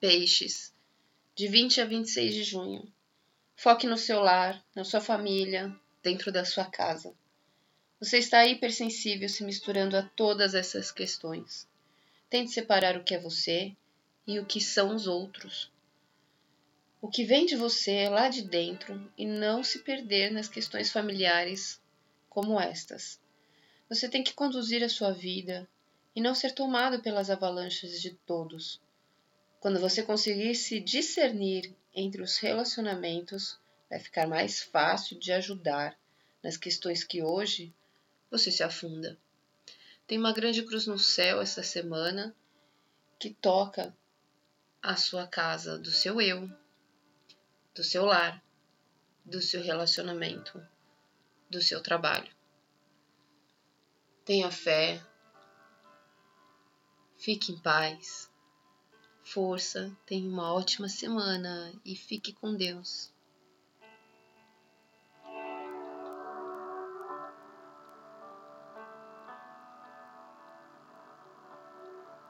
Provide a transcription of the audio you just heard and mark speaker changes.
Speaker 1: Peixes, de 20 a 26 de junho. Foque no seu lar, na sua família, dentro da sua casa. Você está hipersensível se misturando a todas essas questões. Tente separar o que é você e o que são os outros. O que vem de você é lá de dentro e não se perder nas questões familiares como estas. Você tem que conduzir a sua vida e não ser tomado pelas avalanches de todos. Quando você conseguir se discernir entre os relacionamentos, vai ficar mais fácil de ajudar nas questões que hoje você se afunda. Tem uma grande cruz no céu essa semana que toca a sua casa, do seu eu, do seu lar, do seu relacionamento, do seu trabalho. Tenha fé, fique em paz, força, tenha uma ótima semana e fique com Deus.